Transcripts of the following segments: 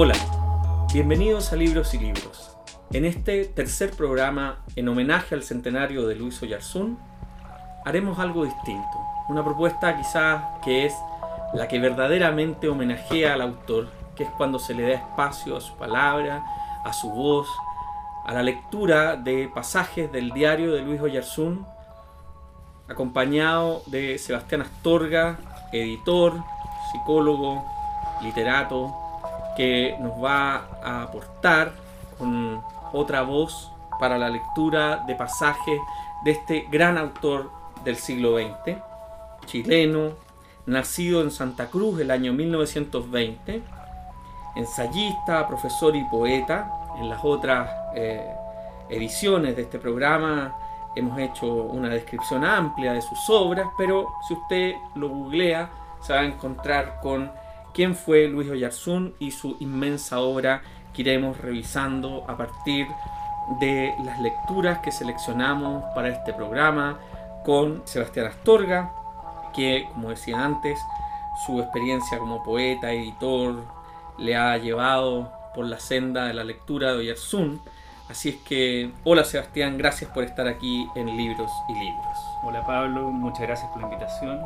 Hola, bienvenidos a Libros y Libros. En este tercer programa, en homenaje al centenario de Luis Oyarzún, haremos algo distinto. Una propuesta quizás que es la que verdaderamente homenajea al autor, que es cuando se le da espacio a su palabra, a su voz, a la lectura de pasajes del diario de Luis Oyarzún, acompañado de Sebastián Astorga, editor, psicólogo, literato, que nos va a aportar con otra voz para la lectura de pasajes de este gran autor del siglo XX, chileno, nacido en Santa Cruz el año 1920, ensayista, profesor y poeta. En las otras eh, ediciones de este programa hemos hecho una descripción amplia de sus obras, pero si usted lo googlea se va a encontrar con quién fue Luis Oyarzún y su inmensa obra que iremos revisando a partir de las lecturas que seleccionamos para este programa con Sebastián Astorga, que como decía antes, su experiencia como poeta, editor, le ha llevado por la senda de la lectura de Oyarzún. Así es que, hola Sebastián, gracias por estar aquí en Libros y Libros. Hola Pablo, muchas gracias por la invitación.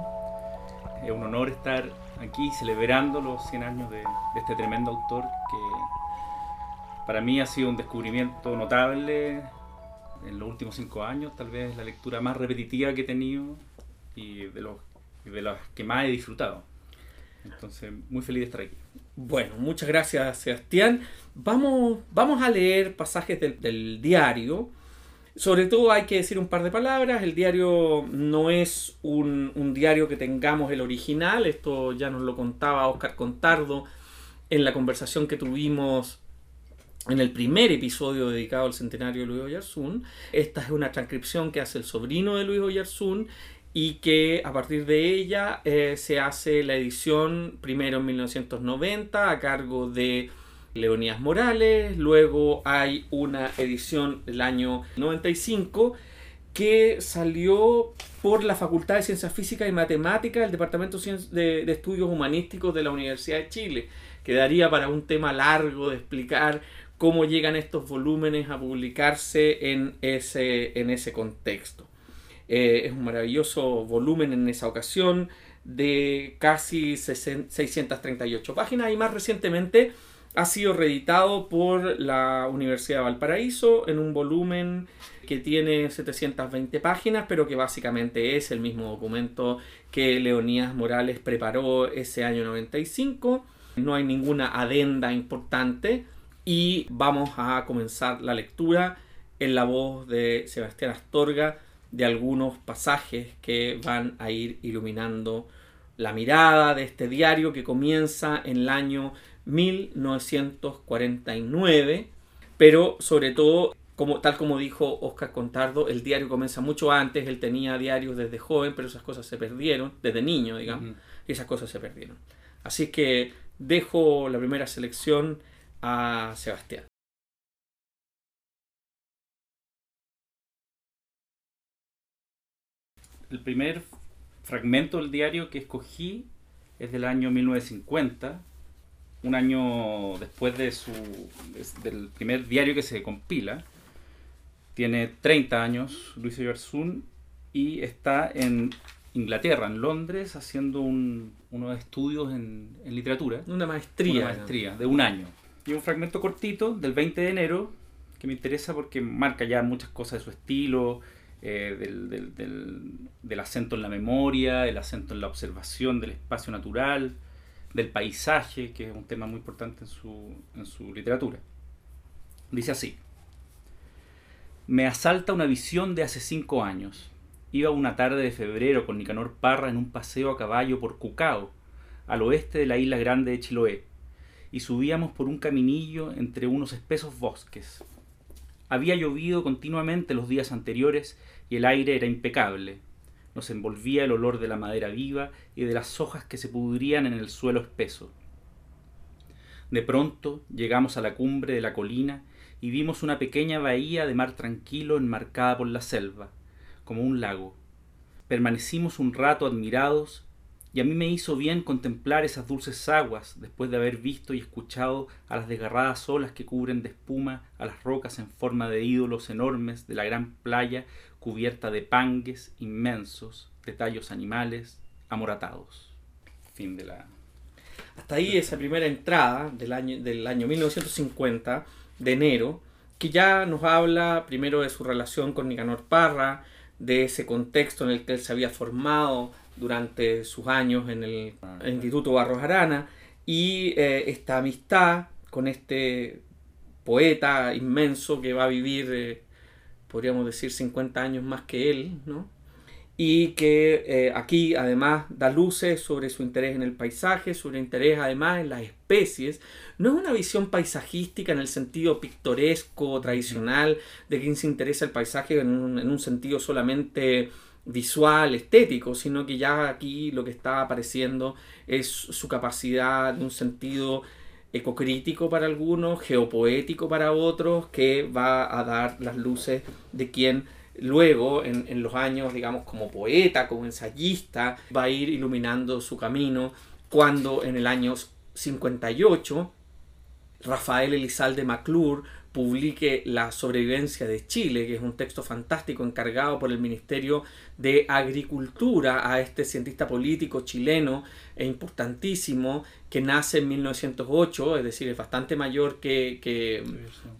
Es un honor estar aquí celebrando los 100 años de, este tremendo autor que para mí ha sido un descubrimiento notable en los últimos 5 años, tal vez la lectura más repetitiva que he tenido y de los, los que más he disfrutado. Entonces, muy feliz de estar aquí. Bueno, muchas gracias Sebastián. Vamos, vamos a leer pasajes del diario sobre todo hay que decir un par de palabras, el diario no es un, diario que tengamos el original, esto ya nos lo contaba Oscar Contardo en la conversación que tuvimos en el primer episodio dedicado al centenario de Luis Oyarzún. Esta es una transcripción que hace el sobrino de Luis Oyarzún y que a partir de ella eh, se hace la edición primero en 1990 a cargo de Leonidas Morales, luego hay una edición del año 95 que salió por la Facultad de Ciencias Físicas y Matemáticas del Departamento de, Estudios Humanísticos de la Universidad de Chile, que daría para un tema largo de explicar cómo llegan estos volúmenes a publicarse en ese, en ese contexto. Eh, es un maravilloso volumen en esa ocasión de casi 638 páginas y más recientemente ha sido reeditado por la Universidad de Valparaíso en un volumen que tiene 720 páginas, pero que básicamente es el mismo documento que Leonidas Morales preparó ese año 95. No hay ninguna adenda importante y vamos a comenzar la lectura en la voz de Sebastián Astorga de algunos pasajes que van a ir iluminando la mirada de este diario que comienza en el año 1949, pero sobre todo, como, tal como dijo Oscar Contardo, el diario comienza mucho antes, él tenía diarios desde joven, pero esas cosas se perdieron, desde niño, digamos, y esas cosas se perdieron. Así que dejo la primera selección a Sebastián. El primer fragmento del diario que escogí es del año 1950 un año después de su, del primer diario que se compila. Tiene 30 años Luis Iberzún y está en Inglaterra, en Londres, haciendo un, unos estudios en, literatura. Una maestría. Una maestría de un año. Y un fragmento cortito del 20 de enero que me interesa porque marca ya muchas cosas de su estilo, eh, del, del, del, acento en la memoria, el acento en la observación del espacio natural, del paisaje, que es un tema muy importante en su, en su literatura. Dice así, me asalta una visión de hace cinco años. Iba una tarde de febrero con Nicanor Parra en un paseo a caballo por Cucao, al oeste de la isla grande de Chiloé, y subíamos por un caminillo entre unos espesos bosques. Había llovido continuamente los días anteriores y el aire era impecable, nos envolvía el olor de la madera viva y de las hojas que se pudrían en el suelo espeso. De pronto llegamos a la cumbre de la colina y vimos una pequeña bahía de mar tranquilo enmarcada por la selva, como un lago. Permanecimos un rato admirados y a mí me hizo bien contemplar esas dulces aguas después de haber visto y escuchado a las desgarradas olas que cubren de espuma a las rocas en forma de ídolos enormes de la gran playa cubierta de pangues inmensos, de tallos animales amoratados. Fin de la... Hasta ahí esa primera entrada del año, del año 1950, de enero, que ya nos habla primero de su relación con Nicanor Parra, de ese contexto en el que él se había formado durante sus años en el, Instituto Barros Arana y eh, esta amistad con este poeta inmenso que va a vivir, eh, podríamos decir, 50 años más que él, ¿no? y que eh, aquí además da luces sobre su interés en el paisaje, sobre interés además en las especies. No es una visión paisajística en el sentido pictoresco, tradicional, de quien se interesa el paisaje en un sentido solamente visual, estético, sino que ya aquí lo que está apareciendo es su capacidad de un sentido ecocrítico para algunos, geopoético para otros, que va a dar las luces de quien luego, en, en los años, digamos, como poeta, como ensayista, va a ir iluminando su camino, cuando en el año 58 Rafael Elizalde McClure publique La sobrevivencia de Chile, que es un texto fantástico encargado por el Ministerio de Agricultura a este cientista político chileno e importantísimo que nace en 1908, es decir, es bastante mayor que, que,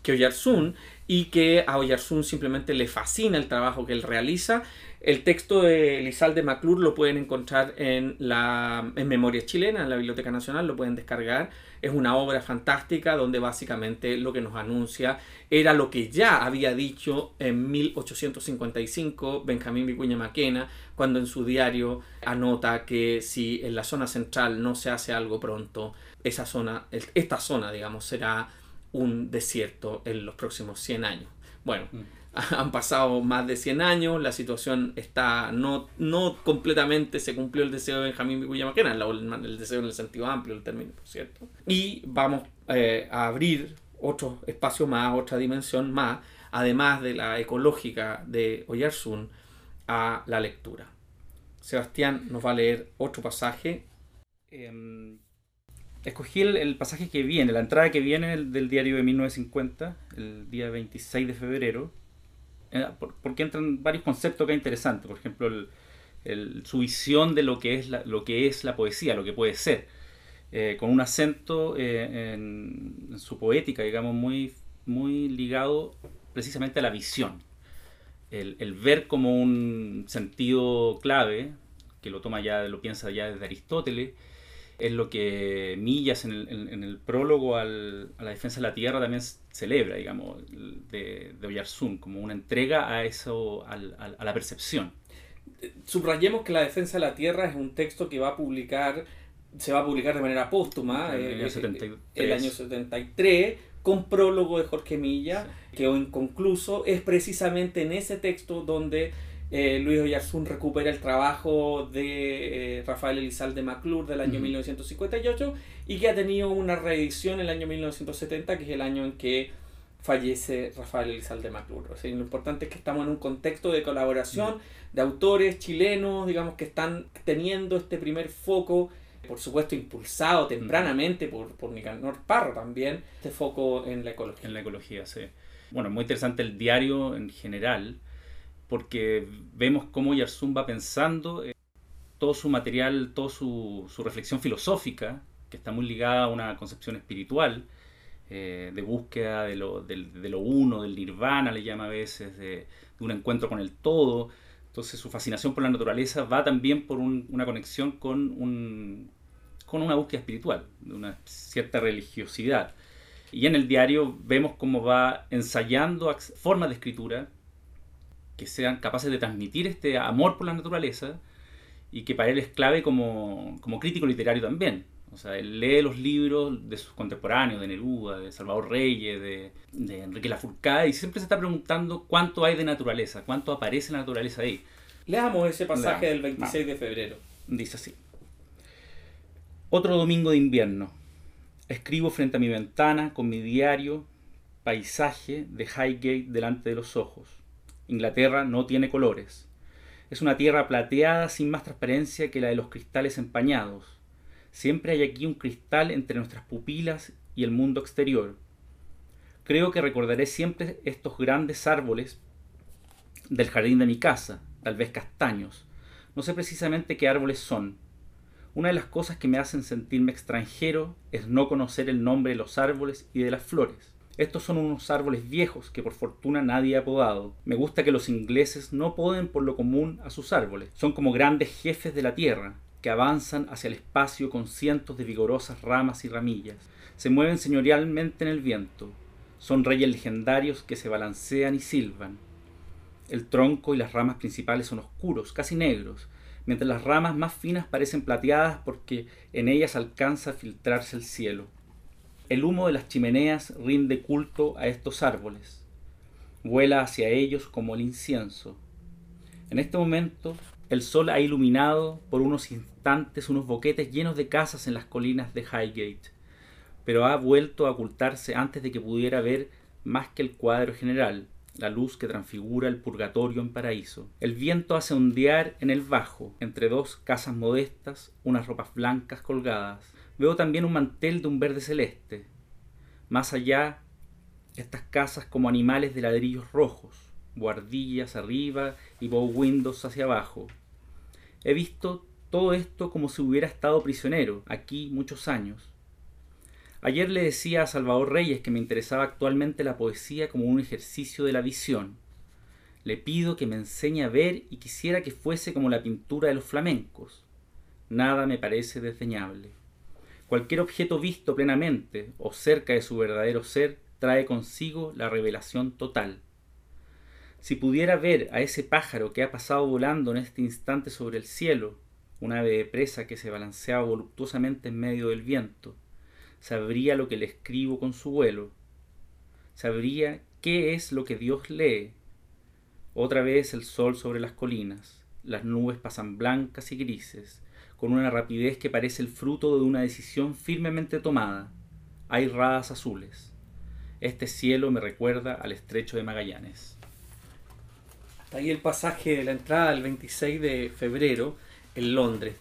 que Oyarzún y que a Oyarzún simplemente le fascina el trabajo que él realiza el texto de Elizalde McClure lo pueden encontrar en, la, en Memoria Chilena, en la Biblioteca Nacional, lo pueden descargar. Es una obra fantástica donde básicamente lo que nos anuncia era lo que ya había dicho en 1855 Benjamín Vicuña Maquena, cuando en su diario anota que si en la zona central no se hace algo pronto, esa zona, esta zona, digamos, será un desierto en los próximos 100 años. Bueno, mm. han pasado más de 100 años, la situación está, no, no completamente se cumplió el deseo de Benjamín Vicuña Maquena, el, deseo en el sentido amplio del término, por cierto. Y vamos eh, a abrir otro espacio más, otra dimensión más, además de la ecológica de Oyarzún, a la lectura. Sebastián nos va a leer otro pasaje. Em, escogí el, pasaje que viene, la entrada que viene del diario de 1950, el día 26 de febrero, eh, porque entran varios conceptos que es interesantes. Por ejemplo, su visión de lo que, es la, lo que es la poesía, lo que puede ser. Eh, con un acento eh, en, su poética, digamos, muy, muy ligado precisamente a la visión. El, el, ver como un sentido clave, que lo toma ya, lo piensa ya desde Aristóteles, es lo que Millas en el, prólogo a la defensa de la tierra también celebra, digamos, de, de Oyarzún, como una entrega a eso, a, la percepción. Subrayemos que la defensa de la tierra es un texto que va a publicar, se va a publicar de manera póstuma, en el, año, 73. Eh, el año 73, con prólogo de Jorge Milla, que quedó inconcluso, es precisamente en ese texto donde eh, Luis Oyarzún recupera el trabajo de eh, Rafael Elizalde McClure del año 1958 y que ha tenido una reedición en el año 1970, que es el año en que fallece Rafael Elizalde McClure. lo importante es que estamos en un contexto de colaboración de autores chilenos, digamos, que están teniendo este primer foco, por supuesto impulsado tempranamente por, por Nicanor Parro también, este foco en la ecología. En la ecología, sí. Bueno, muy interesante el diario en general porque vemos cómo Yarzún va pensando eh, todo su material, toda su, reflexión filosófica, que está muy ligada a una concepción espiritual, eh, de búsqueda de lo, uno, del nirvana, le llama a veces, de, un encuentro con el todo. Entonces su fascinación por la naturaleza va también por una conexión con, con una búsqueda espiritual, de una cierta religiosidad. Y en el diario vemos cómo va ensayando formas de escritura que sean capaces de transmitir este amor por la naturaleza y que para él es clave como, crítico literario también. O sea, él lee los libros de sus contemporáneos, de Neruda, de Salvador Reyes, de, de Enrique Lafourcade, y siempre se está preguntando cuánto hay de naturaleza, cuánto aparece la naturaleza ahí. Leamos ese pasaje del 26 de febrero. Dice así. Otro domingo de invierno. Escribo frente a mi ventana con mi diario, paisaje de Highgate delante de los ojos. Inglaterra no tiene colores. Es una tierra plateada sin más transparencia que la de los cristales empañados. Siempre hay aquí un cristal entre nuestras pupilas y el mundo exterior. Creo que recordaré siempre estos grandes árboles del jardín de mi casa, tal vez castaños. No sé precisamente qué árboles son. Una de las cosas que me hacen sentirme extranjero es no conocer el nombre de los árboles y de las flores. Estos son unos árboles viejos que por fortuna nadie ha podado. Me gusta que los ingleses no poden por lo común a sus árboles. Son como grandes jefes de la tierra, que avanzan hacia el espacio con cientos de vigorosas ramas y ramillas. Se mueven señorialmente en el viento. Son reyes legendarios que se balancean y silban. El tronco y las ramas principales son oscuros, casi negros, mientras las ramas más finas parecen plateadas porque en ellas alcanza a filtrarse el cielo. El humo de las chimeneas rinde culto a estos árboles. Vuela hacia ellos como el incienso. En este momento, el sol ha iluminado por unos instantes unos boquetes llenos de casas en las colinas de Highgate, pero ha vuelto a ocultarse antes de que pudiera ver más que el cuadro general, la luz que transfigura el purgatorio en paraíso. El viento hace ondear en el bajo, entre dos casas modestas, unas ropas blancas colgadas. Veo también un mantel de un verde celeste. Más allá, estas casas como animales de ladrillos rojos, guardillas arriba y bow windows hacia abajo. He visto todo esto como si hubiera estado prisionero aquí muchos años. Ayer le decía a Salvador Reyes que me interesaba actualmente la poesía como un ejercicio de la visión. Le pido que me enseñe a ver y quisiera que fuese como la pintura de los flamencos. Nada me parece desdeñable. Cualquier objeto visto plenamente o cerca de su verdadero ser trae consigo la revelación total. Si pudiera ver a ese pájaro que ha pasado volando en este instante sobre el cielo, un ave de presa que se balanceaba voluptuosamente en medio del viento, sabría lo que le escribo con su vuelo, sabría qué es lo que Dios lee. Otra vez el sol sobre las colinas, las nubes pasan blancas y grises, con una rapidez que parece el fruto de una decisión firmemente tomada. Hay radas azules. Este cielo me recuerda al estrecho de Magallanes. Hasta ahí el pasaje de la entrada del 26 de febrero en Londres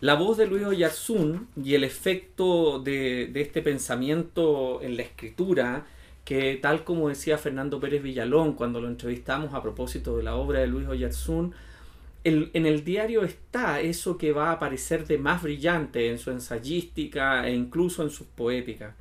la voz de Luis Oyarzún y el efecto de, este pensamiento en la escritura, que tal como decía Fernando Pérez Villalón cuando lo entrevistamos a propósito de la obra de Luis Oyarzún, en el diario está eso que va a aparecer de más brillante en su ensayística e incluso en sus poéticas.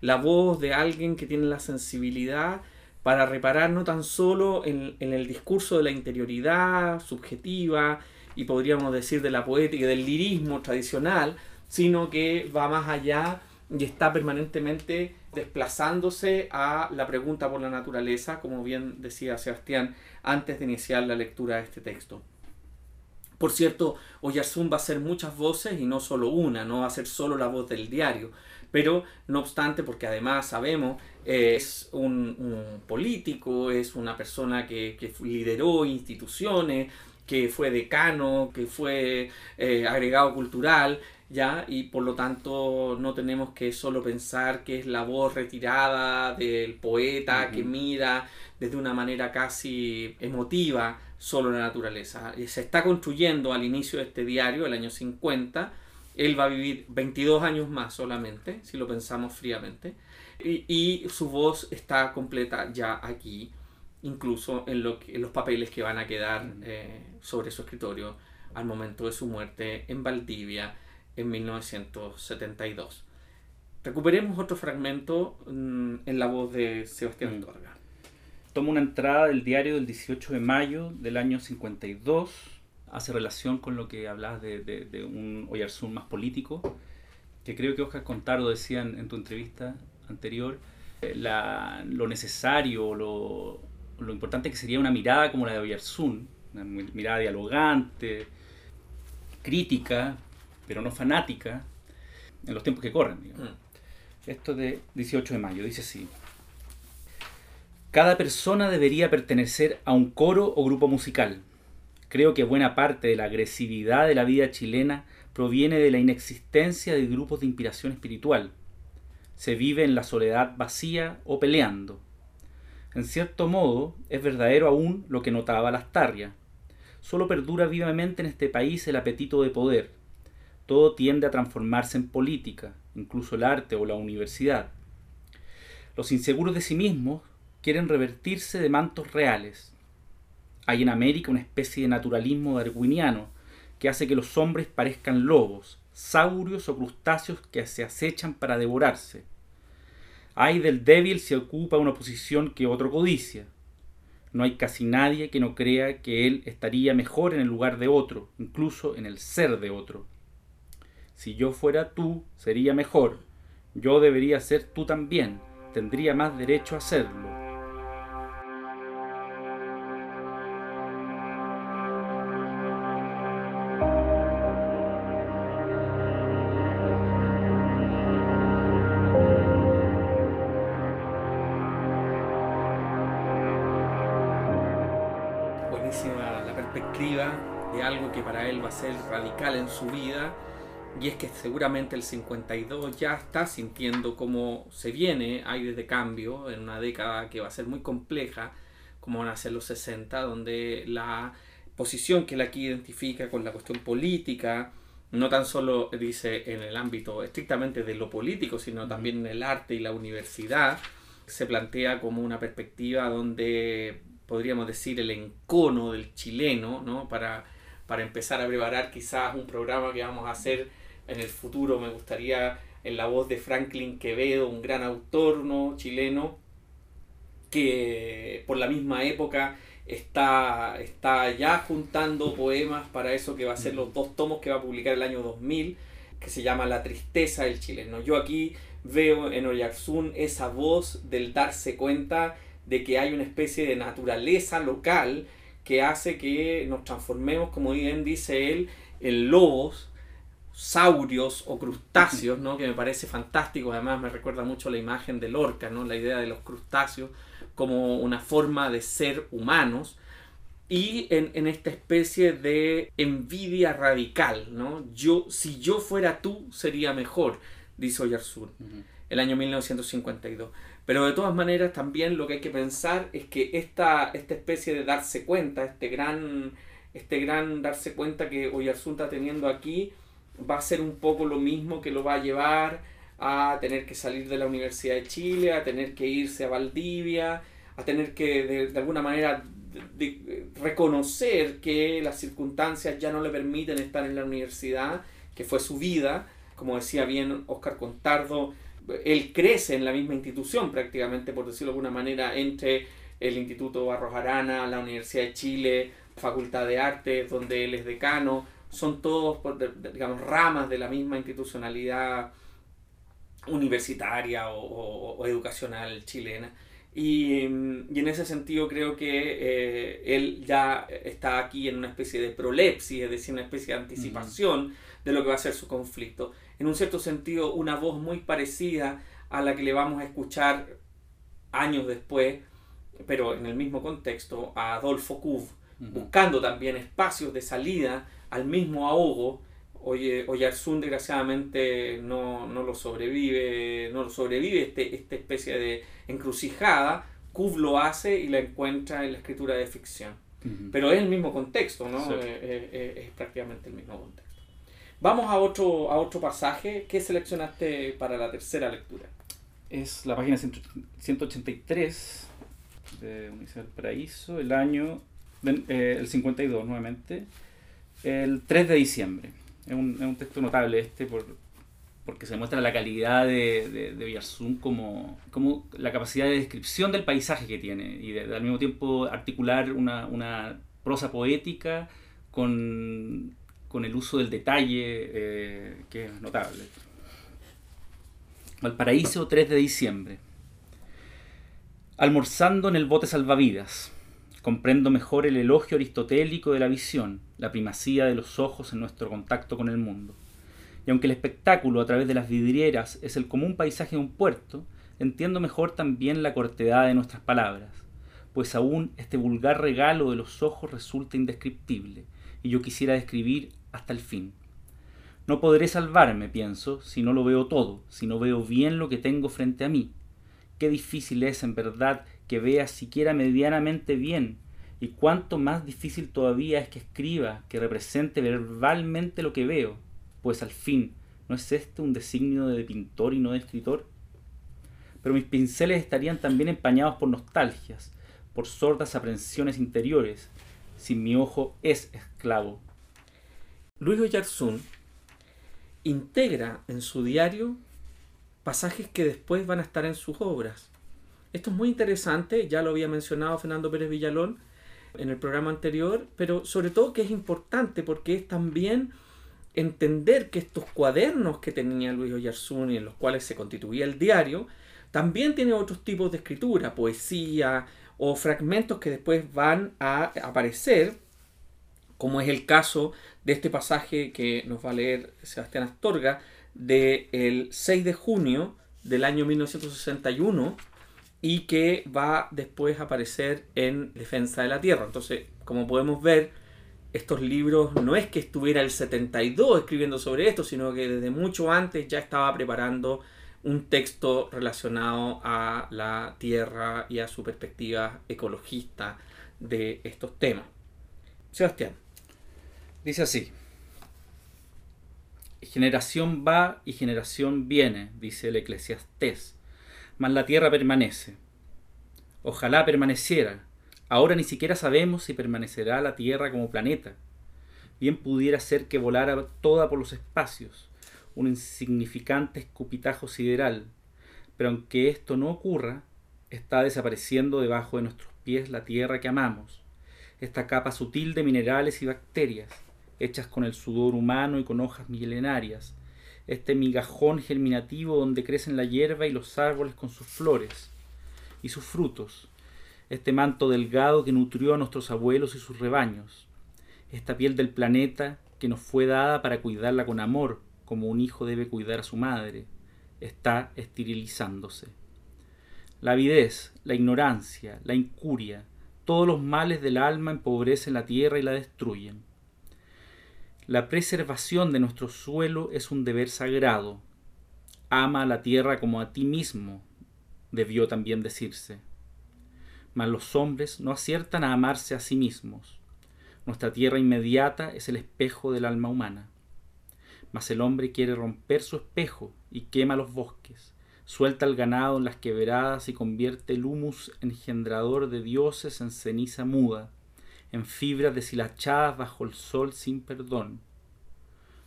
La voz de alguien que tiene la sensibilidad para reparar no tan solo en el discurso de la interioridad subjetiva, y podríamos decir de la poética del lirismo tradicional, sino que va más allá y está permanentemente desplazándose a la pregunta por la naturaleza, como bien decía Sebastián antes de iniciar la lectura de este texto. Por cierto, Oyarzún va a ser muchas voces y no solo una, no va a ser solo la voz del diario, pero no obstante, porque además sabemos, es un, político, es una persona que, que lideró instituciones, que fue decano, que fue eh, agregado cultural, ¿ya? Y por lo tanto no tenemos que solo pensar que es la voz retirada del poeta que mira desde una manera casi emotiva solo la naturaleza. Se está construyendo al inicio de este diario, el año 50, él va a vivir 22 años más solamente, si lo pensamos fríamente, y, y su voz está completa ya aquí incluso en, lo los papeles que van a quedar eh, sobre su escritorio al momento de su muerte en Valdivia en 1972. Recuperemos otro fragmento mm, en la voz de Sebastián Torga. Toma una entrada del diario del 18 de mayo del año 52, hace relación con lo que hablabas de, un Oyarzún más político, que creo que Oscar Contaro decía en, tu entrevista anterior, eh, lo necesario, lo, lo importante que sería una mirada como la de Oyarzún, una mirada dialogante, crítica, pero no fanática, en los tiempos que corren. Mm. Esto de 18 de mayo dice así. Cada persona debería pertenecer a un coro o grupo musical. Creo que buena parte de la agresividad de la vida chilena proviene de la inexistencia de grupos de inspiración espiritual. Se vive en la soledad vacía o peleando, en cierto modo, es verdadero aún lo que notaba Lastarria. solo perdura vivamente en este país el apetito de poder. Todo tiende a transformarse en política, incluso el arte o la universidad. Los inseguros de sí mismos quieren revertirse de mantos reales. Hay en América una especie de naturalismo darwiniano que hace que los hombres parezcan lobos, saurios o crustáceos que se acechan para devorarse. Hay del débil si ocupa una posición que otro codicia. No hay casi nadie que no crea que él estaría mejor en el lugar de otro, incluso en el ser de otro. Si yo fuera tú, sería mejor. Yo debería ser tú también. Tendría más derecho a serlo. Y es que seguramente el 52 ya está sintiendo cómo se viene aires de cambio en una década que va a ser muy compleja como van a ser los 60 donde la posición que él aquí identifica con la cuestión política no tan solo dice en el ámbito estrictamente de lo político sino también en el arte y la universidad se plantea como una perspectiva donde podríamos decir, el encono del chileno, ¿no? Para, para empezar a preparar quizás un programa que vamos a hacer en el futuro. Me gustaría en la voz de Franklin Quevedo, un gran autor ¿no? chileno, que por la misma época está, está ya juntando poemas para eso que va a ser los dos tomos que va a publicar el año 2000, que se llama La tristeza del chileno. Yo aquí veo en Oyarzún esa voz del darse cuenta de que hay una especie de naturaleza local que hace que nos transformemos, como bien dice él, en lobos, saurios o crustáceos, ¿no? que me parece fantástico, además me recuerda mucho la imagen del orca, ¿no? la idea de los crustáceos como una forma de ser humanos y en, esta especie de envidia radical, ¿no? Yo, si yo fuera tú, sería mejor, dice Oyarzún, el año 1952. Pero de todas maneras también lo que hay que pensar es que esta, esta especie de darse cuenta, este gran, este gran darse cuenta que Oyarzún está teniendo aquí, va a ser un poco lo mismo que lo va a llevar a tener que salir de la Universidad de Chile, a tener que irse a Valdivia, a tener que de, alguna manera reconocer que las circunstancias ya no le permiten estar en la universidad, que fue su vida, como decía bien Oscar Contardo, él crece en la misma institución prácticamente, por decirlo de alguna manera, entre el Instituto Barros Arana, la Universidad de Chile, Facultad de Artes, donde él es decano, son todos, digamos, ramas de la misma institucionalidad universitaria o, educacional chilena. Y, en ese sentido creo que eh, él ya está aquí en una especie de prolepsis, es decir, una especie de anticipación de lo que va a ser su conflicto. En un cierto sentido una voz muy parecida a la que le vamos a escuchar años después, pero en el mismo contexto, a Adolfo Kuv, buscando también espacios de salida al mismo ahogo. Oye, Oyarzún desgraciadamente no, no, lo sobrevive, no lo sobrevive este, esta especie de encrucijada. Kuv lo hace y la encuentra en la escritura de ficción. Pero es el mismo contexto, ¿no? Eh, eh, eh, es prácticamente el mismo contexto. Vamos a otro, a otro pasaje. ¿Qué seleccionaste para la tercera lectura? Es la página 183 de del Paraíso, el año, eh, el 52 nuevamente, el 3 de diciembre. Es un, es un texto notable este por, porque se muestra la calidad de, de, como, como, la capacidad de descripción del paisaje que tiene y de, al mismo tiempo articular una, una prosa poética con con el uso del detalle eh, que es notable. Valparaíso, 3 de diciembre. Almorzando en el bote salvavidas. Comprendo mejor el elogio aristotélico de la visión, la primacía de los ojos en nuestro contacto con el mundo. Y aunque el espectáculo a través de las vidrieras es el común paisaje de un puerto, entiendo mejor también la cortedad de nuestras palabras, pues aún este vulgar regalo de los ojos resulta indescriptible, y yo quisiera describir hasta el fin. No podré salvarme, pienso, si no lo veo todo, si no veo bien lo que tengo frente a mí. Qué difícil es, en verdad, que vea siquiera medianamente bien, Y cuánto más difícil todavía es que escriba, que represente verbalmente lo que veo, pues al fin, ¿no es este un designio de pintor y no de escritor? Pero mis pinceles estarían también empañados por nostalgias, por sordas aprensiones interiores, si mi ojo es esclavo. Luis Oyarzún integra en su diario pasajes que después van a estar en sus obras. Esto es muy interesante, ya lo había mencionado Fernando Pérez Villalón en el programa anterior, pero sobre todo que es importante porque es también entender que estos cuadernos que tenía Luis Oyarzún y en los cuales se constituía el diario, también tiene otros tipos de escritura, poesía o fragmentos que después van a aparecer, como es el caso de este pasaje que nos va a leer Sebastián Astorga del 6 de junio del año 1961 y que va después a aparecer en Defensa de la Tierra. Entonces, como podemos ver, estos libros no es que estuviera el 72 escribiendo sobre esto, sino que desde mucho antes ya estaba preparando un texto relacionado a la Tierra y a su perspectiva ecologista de estos temas. Sebastián. Dice así. Generación va y generación viene, dice el eclesiastés la tierra permanece. Ojalá permaneciera. Ahora ni siquiera sabemos si permanecerá la tierra como planeta. Bien pudiera ser que volara toda por los espacios, un insignificante escupitajo sideral, pero aunque esto no ocurra, está desapareciendo debajo de nuestros pies la tierra que amamos, esta capa sutil de minerales y bacterias, hechas con el sudor humano y con hojas milenarias, este migajón germinativo donde crecen la hierba y los árboles con sus flores y sus frutos, este manto delgado que nutrió a nuestros abuelos y sus rebaños, esta piel del planeta que nos fue dada para cuidarla con amor, como un hijo debe cuidar a su madre, está esterilizándose. La avidez, la ignorancia, la incuria, todos los males del alma empobrecen la tierra y la destruyen. La preservación de nuestro suelo es un deber sagrado. Ama a la tierra como a ti mismo, debió también decirse. Mas los hombres no aciertan a amarse a sí mismos. Nuestra tierra inmediata es el espejo del alma humana. Mas el hombre quiere romper su espejo y quema los bosques, suelta el ganado en las quebradas y convierte el humus engendrador de dioses en ceniza muda en fibras deshilachadas bajo el sol sin perdón.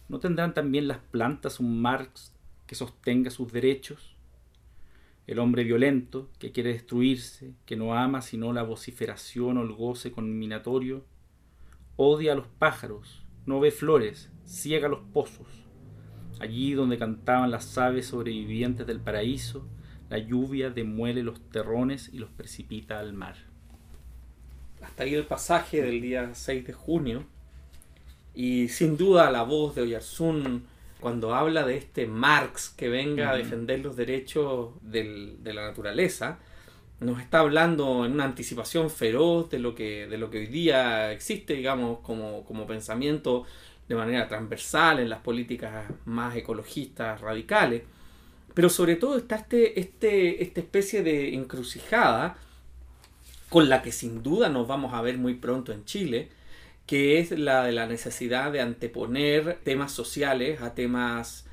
¿No tendrán también las plantas un Marx que sostenga sus derechos? El hombre violento, que quiere destruirse, que no ama sino la vociferación o el goce conminatorio, odia a los pájaros, no ve flores, ciega los pozos. Allí donde cantaban las aves sobrevivientes del paraíso, la lluvia demuele los terrones y los precipita al mar hasta ahí el pasaje del día 6 de junio. Y sin duda la voz de Oyarzún cuando habla de este Marx que venga a defender los derechos de la naturaleza, nos está hablando en una anticipación feroz de lo que, de lo que hoy día existe, digamos, como, como pensamiento de manera transversal en las políticas más ecologistas radicales. Pero sobre todo está este, este, esta especie de encrucijada con la que sin duda nos vamos a ver muy pronto en Chile, que es la de la necesidad de anteponer temas sociales a temas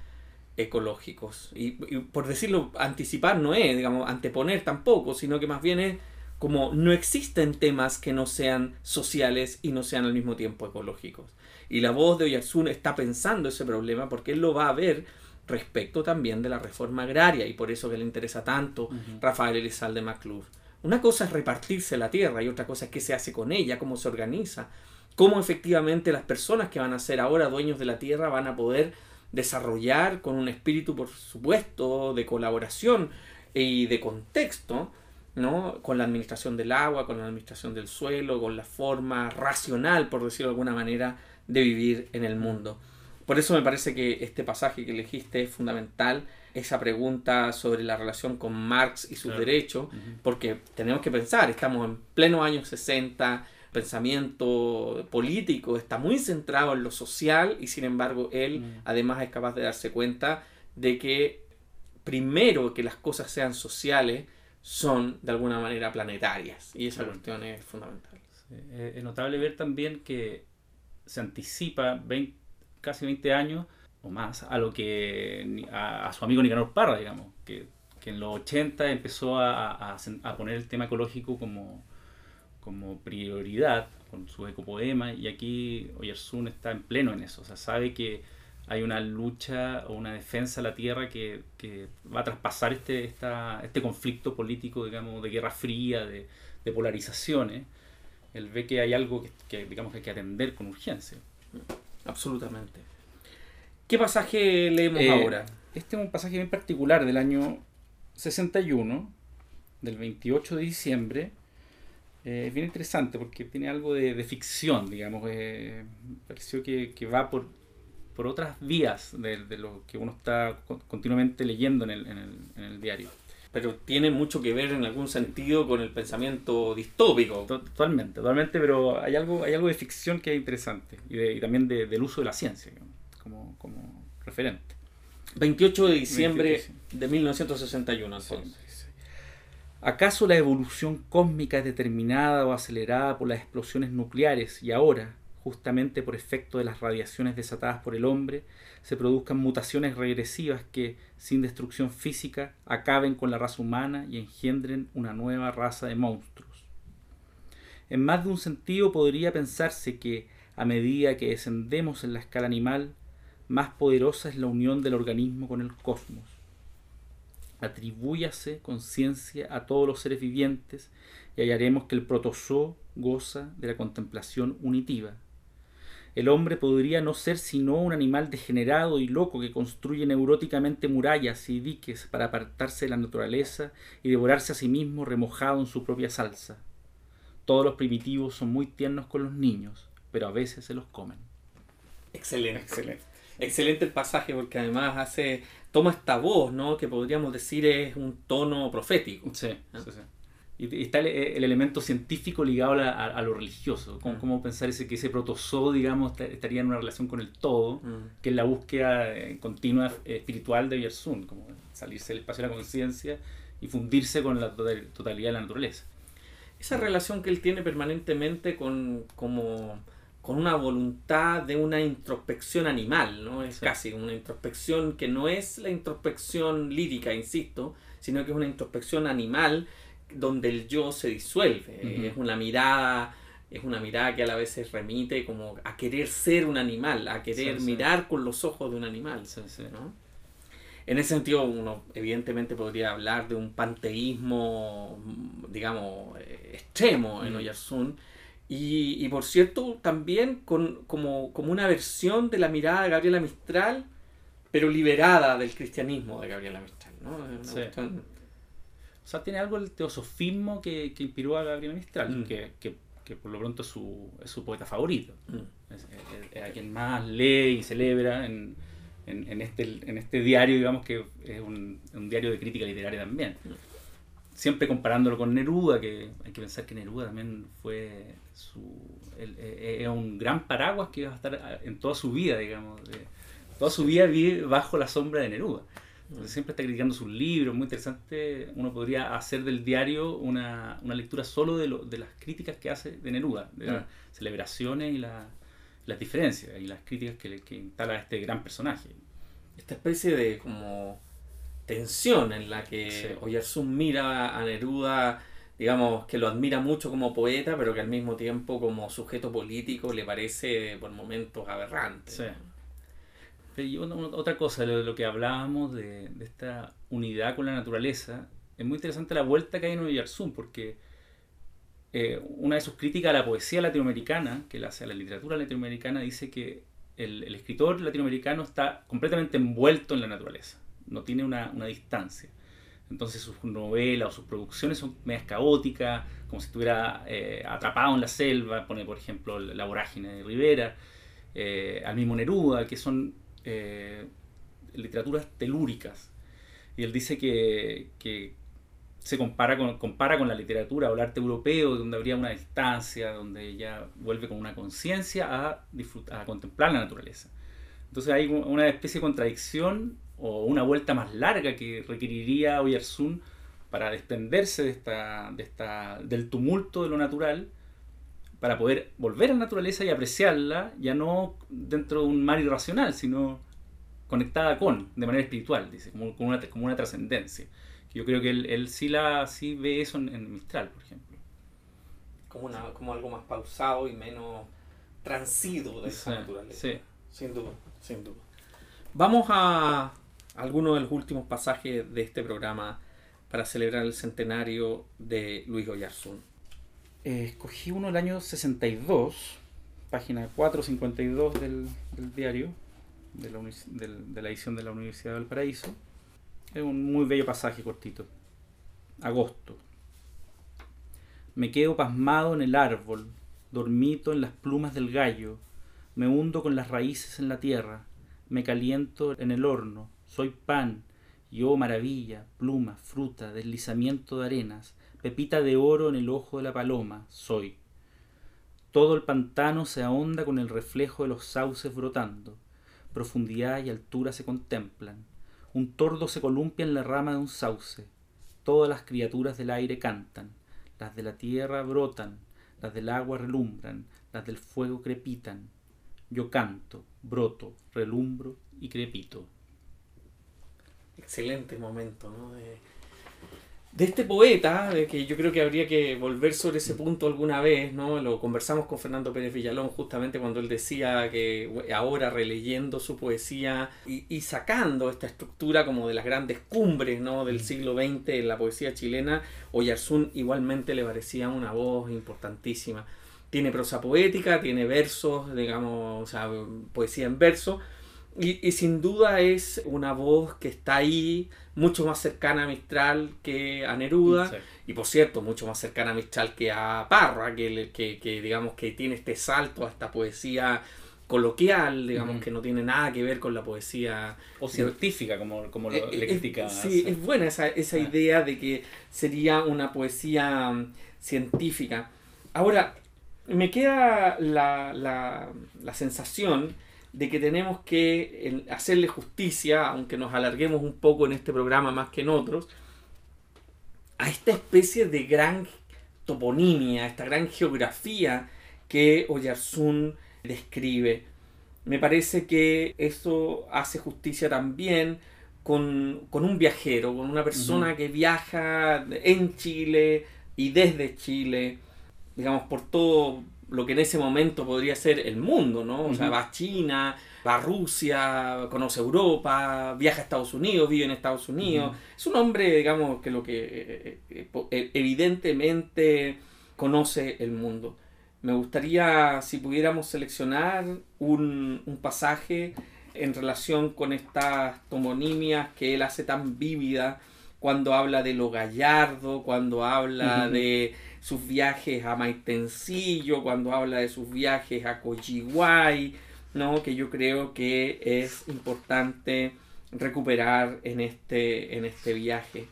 ecológicos. Y, por decirlo, anticipar no es, digamos, anteponer tampoco, sino que más bien es como no existen temas que no sean sociales y no sean al mismo tiempo ecológicos. Y la voz de Oyarzún está pensando ese problema porque él lo va a ver respecto también de la reforma agraria y por eso que le interesa tanto Rafael Elizalde MacLuth. Una cosa es repartirse la tierra y otra cosa es qué se hace con ella, cómo se organiza, cómo efectivamente las personas que van a ser ahora dueños de la tierra van a poder desarrollar con un espíritu, por supuesto, de colaboración y de contexto, ¿no? con la administración del agua, con la administración del suelo, con la forma racional, por decirlo de alguna manera, de vivir en el mundo. Por eso me parece que este pasaje que elegiste es fundamental esa pregunta sobre la relación con Marx y sus derechos, porque tenemos que pensar, estamos en pleno año 60, pensamiento político está muy centrado en lo social y sin embargo él mm. además es capaz de darse cuenta de que primero que las cosas sean sociales son de alguna manera planetarias y esa cuestión es fundamental. Es notable ver también que se anticipa 20, casi 20 años o más a lo que a, su amigo Nicanor Parra, digamos, que, que en los 80 empezó a, a, poner el tema ecológico como, como prioridad con su ecopoema y aquí Oyersun está en pleno en eso, o sea, sabe que hay una lucha o una defensa a la tierra que, que va a traspasar este, esta, este conflicto político, digamos, de guerra fría, de, de polarizaciones. Él ve que hay algo que, digamos, que hay que atender con urgencia. Absolutamente. ¿Qué pasaje leemos eh, ahora? Este es un pasaje bien particular del año 61, del 28 de diciembre. Eh, es bien interesante porque tiene algo de, ficción, digamos. Eh, pareció que, va por, por otras vías de, lo que uno está continuamente leyendo en el, en el, diario. Pero tiene mucho que ver en algún sentido con el pensamiento distópico. Totalmente, totalmente, pero hay algo, hay algo de ficción que es interesante y, también del uso de la ciencia como referente. 28 de diciembre de 1961, ¿Acaso la evolución cósmica es determinada o acelerada por las explosiones nucleares y ahora, justamente por efecto de las radiaciones desatadas por el hombre, se produzcan mutaciones regresivas que, sin destrucción física, acaben con la raza humana y engendren una nueva raza de monstruos? En más de un sentido podría pensarse que, a medida que descendemos en la escala animal, más poderosa es la unión del organismo con el cosmos. Atribúyase conciencia a todos los seres vivientes y hallaremos que el protozoo goza de la contemplación unitiva. El hombre podría no ser sino un animal degenerado y loco que construye neuróticamente murallas y diques para apartarse de la naturaleza y devorarse a sí mismo remojado en su propia salsa. Todos los primitivos son muy tiernos con los niños, pero a veces se los comen. Excelente, excelente excelente el pasaje porque además hace toma esta voz, ¿no? Que podríamos decir es un tono profético. Sí, sí, sí. Y está el, elemento científico ligado a, lo religioso. Mm. Cómo, pensar ese, que ese protozoo, digamos, estaría en una relación con el todo, mm. que es la búsqueda eh, continua eh, espiritual de Biersun, como salirse del espacio de la conciencia y fundirse con la totalidad de la naturaleza. Esa relación que él tiene permanentemente con como con una voluntad de una introspección animal, ¿no? Es casi una introspección que no es la introspección lírica, insisto, sino que es una introspección animal donde el yo se disuelve. Es una mirada, es una mirada que a la vez se remite como a querer ser un animal, a querer mirar con los ojos de un animal. En ese sentido, uno evidentemente podría hablar de un panteísmo, digamos, eh, extremo en Oyarzún, y, por cierto, también con, como, una versión de la mirada de Gabriela Mistral, pero liberada del cristianismo de Gabriela Mistral. ¿no? O sea, tiene algo el teosofismo que, que inspiró a Gabriela Mistral, mm. que, por lo pronto es su, es su poeta favorito. Mm. Es, a quien más lee y celebra en, en, este, en este diario, digamos que es un, un diario de crítica literaria también. Mm siempre comparándolo con Neruda, que hay que pensar que Neruda también fue su, eh, eh, un gran paraguas que iba a estar en toda su vida, digamos. toda su vida vive bajo la sombra de Neruda. Entonces mm. siempre está criticando sus libros, muy interesante. Uno podría hacer del diario una, lectura solo de, lo, de las críticas que hace de Neruda, de las mm. celebraciones y las diferencias y las críticas que, que instala este gran personaje. Esta especie de como tensión en la que sí. mira a Neruda, digamos, que lo admira mucho como poeta, pero que al mismo tiempo como sujeto político le parece por momentos aberrante. Sí. otra cosa, de lo que hablábamos de, esta unidad con la naturaleza, es muy interesante la vuelta que hay en Oyarzún, porque eh, una de sus críticas a la poesía latinoamericana, que la hace a la literatura latinoamericana, dice que el, el escritor latinoamericano está completamente envuelto en la naturaleza no tiene una, distancia. Entonces sus novelas o sus producciones son medias caóticas, como si estuviera eh, atrapado en la selva, pone por ejemplo La vorágine de Rivera, eh, al mismo Neruda, que son eh, literaturas telúricas. Y él dice que, se compara con, compara con la literatura o el arte europeo, donde habría una distancia, donde ella vuelve con una conciencia a, a contemplar la naturaleza. Entonces hay una especie de contradicción o una vuelta más larga que requeriría Oyarzún para desprenderse de esta, de esta, del tumulto de lo natural, para poder volver a la naturaleza y apreciarla, ya no dentro de un mar irracional, sino conectada con, de manera espiritual, dice, como, una, como una trascendencia. Yo creo que él, sí, la, sí ve eso en, Mistral, por ejemplo. Como, una, como algo más pausado y menos transido de esa naturaleza. Sí. Sin duda, sin duda. Vamos a algunos de los últimos pasajes de este programa para celebrar el centenario de Luis Oyarzún. Eh, escogí uno del año 62, página 452 del, del diario, de la, de la edición de la Universidad del Paraíso. Es un muy bello pasaje cortito. Agosto. Me quedo pasmado en el árbol, dormito en las plumas del gallo, me hundo con las raíces en la tierra, me caliento en el horno, soy pan, y oh maravilla, pluma, fruta, deslizamiento de arenas, pepita de oro en el ojo de la paloma, soy. Todo el pantano se ahonda con el reflejo de los sauces brotando, profundidad y altura se contemplan, un tordo se columpia en la rama de un sauce, todas las criaturas del aire cantan, las de la tierra brotan, las del agua relumbran, las del fuego crepitan. Yo canto, broto, relumbro y crepito. Excelente momento, ¿no? de este poeta, de que yo creo que habría que volver sobre ese punto alguna vez, ¿no? Lo conversamos con Fernando Pérez Villalón justamente cuando él decía que ahora releyendo su poesía y, sacando esta estructura como de las grandes cumbres, ¿no? Del mm. siglo XX en la poesía chilena, Oyarzún igualmente le parecía una voz importantísima. Tiene prosa poética, tiene versos, digamos, o sea, poesía en verso, y, sin duda es una voz que está ahí, mucho más cercana a Mistral que a Neruda, y por cierto, mucho más cercana a Mistral que a Parra, que, que, digamos que tiene este salto a esta poesía coloquial, digamos que no tiene nada que ver con la poesía... O científica, como, como lo, eh, le critica. Sí, es buena esa, esa ah. idea de que sería una poesía mm, científica. Ahora, me queda la, la, la sensación de que tenemos que hacerle justicia, aunque nos alarguemos un poco en este programa más que en otros, a esta especie de gran toponimia, esta gran geografía que Oyarzún describe. Me parece que eso hace justicia también con, un viajero, con una persona que viaja en Chile y desde Chile, digamos, por todo lo que en ese momento podría ser el mundo, ¿no? O sea, va a China, va a Rusia, conoce Europa, viaja a Estados Unidos, vive en Estados Unidos. Es un hombre, digamos, que lo que eh, eh, eh, evidentemente conoce el mundo. Me gustaría, si pudiéramos seleccionar un, un pasaje en relación con estas tomonimias que él hace tan vívida cuando habla de lo gallardo, cuando habla de sus viajes a Maitencillo, cuando habla de sus viajes a Cochiguay, ¿no? que yo creo que es importante recuperar en este, en este viaje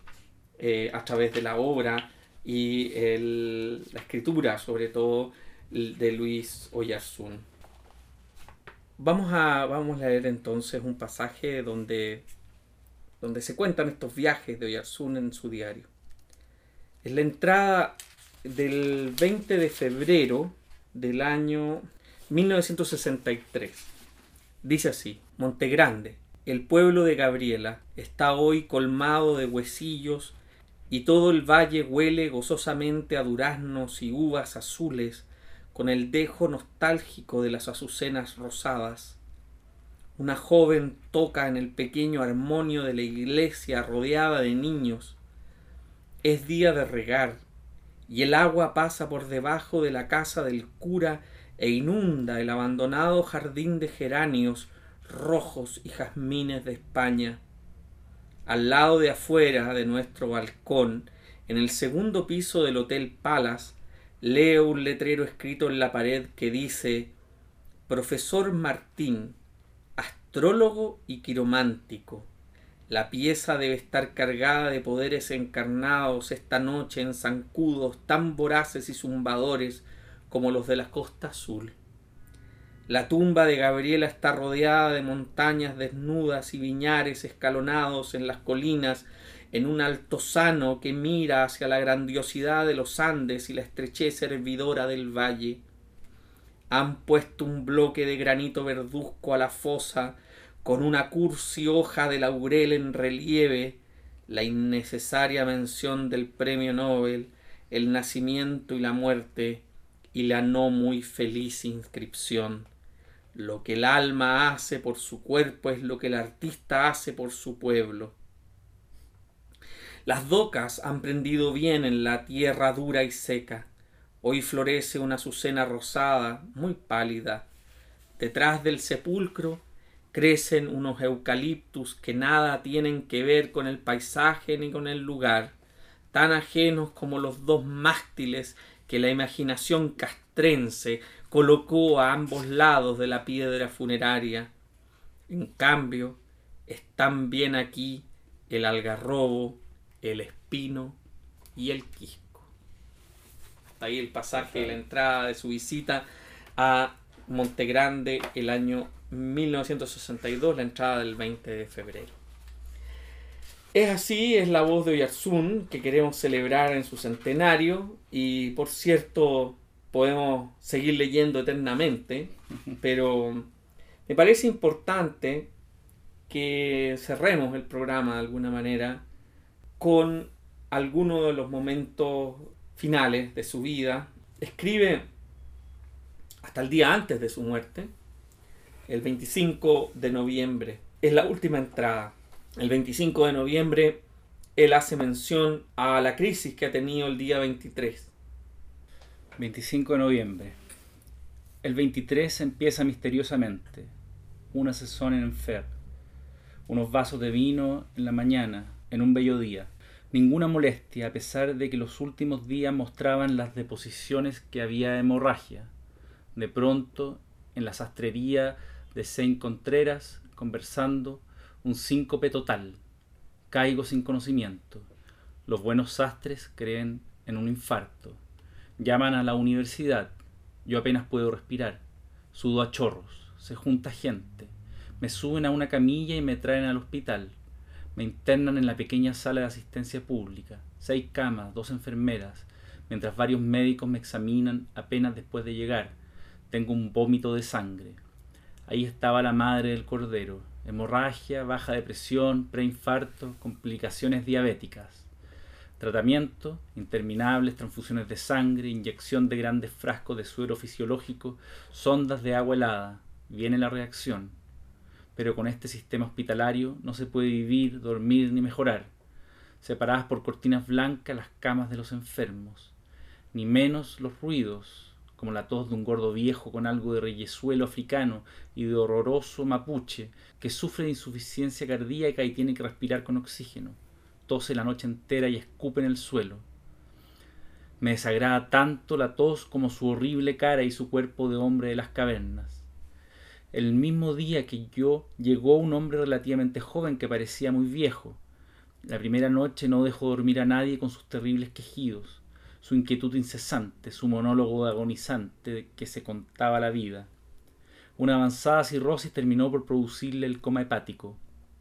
eh, a través de la obra y la escritura, sobre todo de Luis Oyarzún. Vamos a, vamos a leer entonces un pasaje donde, donde se cuentan estos viajes de Oyarzún en su diario. En la entrada del 20 de febrero del año 1963. Dice así, Montegrande, el pueblo de Gabriela, está hoy colmado de huesillos y todo el valle huele gozosamente a duraznos y uvas azules con el dejo nostálgico de las azucenas rosadas. Una joven toca en el pequeño armonio de la iglesia rodeada de niños. Es día de regar y el agua pasa por debajo de la casa del cura e inunda el abandonado jardín de geranios rojos y jazmines de España. Al lado de afuera de nuestro balcón, en el segundo piso del Hotel Palace, leo un letrero escrito en la pared que dice Profesor Martín, astrólogo y quiromántico. La pieza debe estar cargada de poderes encarnados esta noche en zancudos tan voraces y zumbadores como los de la costa azul. La tumba de Gabriela está rodeada de montañas desnudas y viñares escalonados en las colinas en un altozano que mira hacia la grandiosidad de los Andes y la estrechez hervidora del valle. Han puesto un bloque de granito verduzco a la fosa, con una cursi hoja de laurel en relieve, la innecesaria mención del premio Nobel, el nacimiento y la muerte, y la no muy feliz inscripción. Lo que el alma hace por su cuerpo es lo que el artista hace por su pueblo. Las docas han prendido bien en la tierra dura y seca. Hoy florece una azucena rosada, muy pálida. Detrás del sepulcro crecen unos eucaliptus que nada tienen que ver con el paisaje ni con el lugar, tan ajenos como los dos mástiles que la imaginación castrense colocó a ambos lados de la piedra funeraria. En cambio, están bien aquí el algarrobo, el espino y el quisco. Hasta ahí el pasaje, la entrada de su visita a Montegrande el año 1962, la entrada del 20 de febrero. Es así, es la voz de Oyarzún que queremos celebrar en su centenario y por cierto podemos seguir leyendo eternamente, pero me parece importante que cerremos el programa de alguna manera con alguno de los momentos finales de su vida. Escribe hasta el día antes de su muerte, el 25 de noviembre. Es la última entrada. El 25 de noviembre él hace mención a la crisis que ha tenido el día 23. 25 de noviembre. El 23 empieza misteriosamente. Una sesión en Fer. Unos vasos de vino en la mañana, en un bello día. Ninguna molestia, a pesar de que los últimos días mostraban las deposiciones que había hemorragia. De pronto, en la sastrería de Saint Contreras, conversando, un síncope total. Caigo sin conocimiento. Los buenos sastres creen en un infarto. Llaman a la universidad. Yo apenas puedo respirar. Sudo a chorros. Se junta gente. Me suben a una camilla y me traen al hospital. Me internan en la pequeña sala de asistencia pública. Seis camas, dos enfermeras, mientras varios médicos me examinan apenas después de llegar. Tengo un vómito de sangre. Ahí estaba la madre del cordero. Hemorragia, baja de presión, preinfarto, complicaciones diabéticas. Tratamiento, interminables transfusiones de sangre, inyección de grandes frascos de suero fisiológico, sondas de agua helada. Viene la reacción pero con este sistema hospitalario no se puede vivir, dormir ni mejorar. Separadas por cortinas blancas las camas de los enfermos, ni menos los ruidos, como la tos de un gordo viejo con algo de reyesuelo africano y de horroroso mapuche, que sufre de insuficiencia cardíaca y tiene que respirar con oxígeno. Tose la noche entera y escupe en el suelo. Me desagrada tanto la tos como su horrible cara y su cuerpo de hombre de las cavernas. El mismo día que yo llegó un hombre relativamente joven que parecía muy viejo. La primera noche no dejó dormir a nadie con sus terribles quejidos, su inquietud incesante, su monólogo agonizante que se contaba la vida. Una avanzada cirrosis terminó por producirle el coma hepático.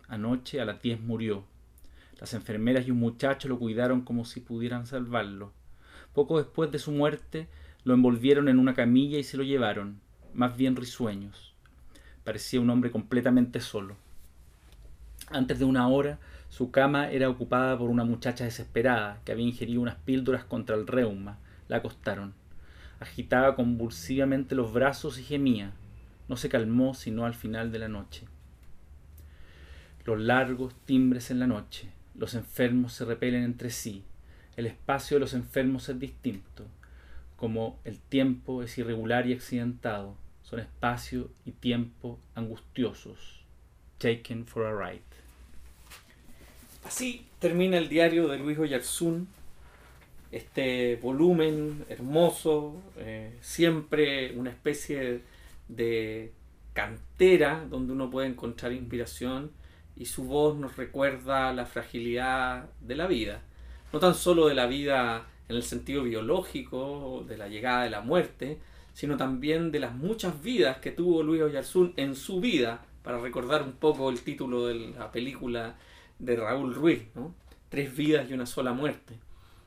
Anoche a las diez murió. Las enfermeras y un muchacho lo cuidaron como si pudieran salvarlo. Poco después de su muerte lo envolvieron en una camilla y se lo llevaron, más bien risueños. Parecía un hombre completamente solo. Antes de una hora, su cama era ocupada por una muchacha desesperada que había ingerido unas píldoras contra el reuma. La acostaron. Agitaba convulsivamente los brazos y gemía. No se calmó sino al final de la noche. Los largos timbres en la noche. Los enfermos se repelen entre sí. El espacio de los enfermos es distinto. Como el tiempo es irregular y accidentado, son espacio y tiempo angustiosos. Taken for a ride. Así termina el diario de Luis Oyarzún, este volumen hermoso, eh, siempre una especie de cantera donde uno puede encontrar inspiración y su voz nos recuerda la fragilidad de la vida, no tan solo de la vida en el sentido biológico, de la llegada de la muerte, sino también de las muchas vidas que tuvo Luis Oyarzún en su vida, para recordar un poco el título de la película de Raúl Ruiz, ¿no? Tres vidas y una sola muerte.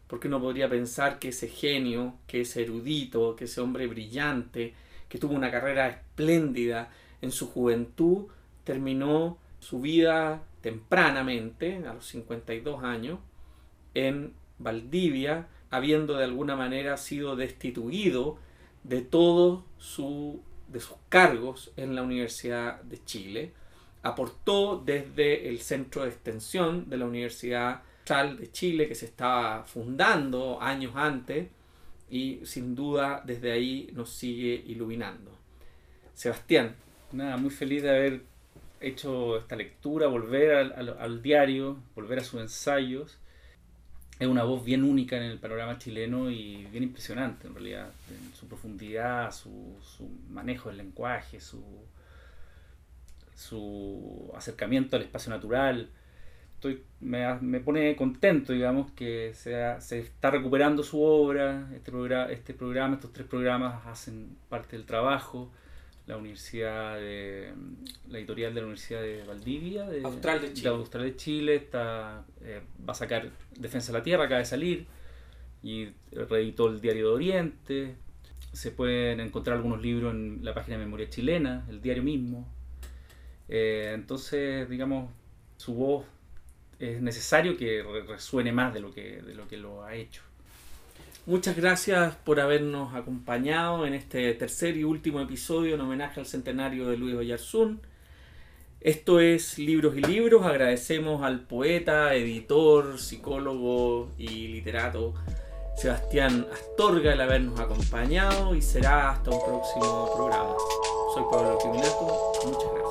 Porque uno podría pensar que ese genio, que ese erudito, que ese hombre brillante, que tuvo una carrera espléndida en su juventud, terminó su vida tempranamente, a los 52 años, en Valdivia, habiendo de alguna manera sido destituido de todos sus cargos en la Universidad de Chile. Aportó desde el centro de extensión de la Universidad de Chile que se estaba fundando años antes y sin duda desde ahí nos sigue iluminando. Sebastián. Nada, muy feliz de haber hecho esta lectura, volver al, diario, volver a sus ensayos. Es una voz bien única en el panorama chileno y bien impresionante en realidad, en su profundidad, su, su manejo del lenguaje, su, su acercamiento al espacio natural. Me, pone contento, digamos, que se, se está recuperando su obra, este, programa, este programa, estos tres programas hacen parte del trabajo, la Universidad de, la editorial de la Universidad de Valdivia, de Austral de Chile, Austral de Chile está, eh, va a sacar Defensa de la Tierra, acaba de salir, y reeditó el Diario de Oriente, se pueden encontrar algunos libros en la página de Memoria Chilena, el diario mismo, eh, entonces, digamos, su voz es necesario que resuene más de lo que, de lo que lo ha hecho. Muchas gracias por habernos acompañado en este tercer y último episodio en homenaje al centenario de Luis Oyarzún. Esto es Libros y Libros. Agradecemos al poeta, editor, psicólogo y literato Sebastián Astorga el habernos acompañado y será hasta un próximo programa. Soy Pablo Quiminato. Muchas gracias.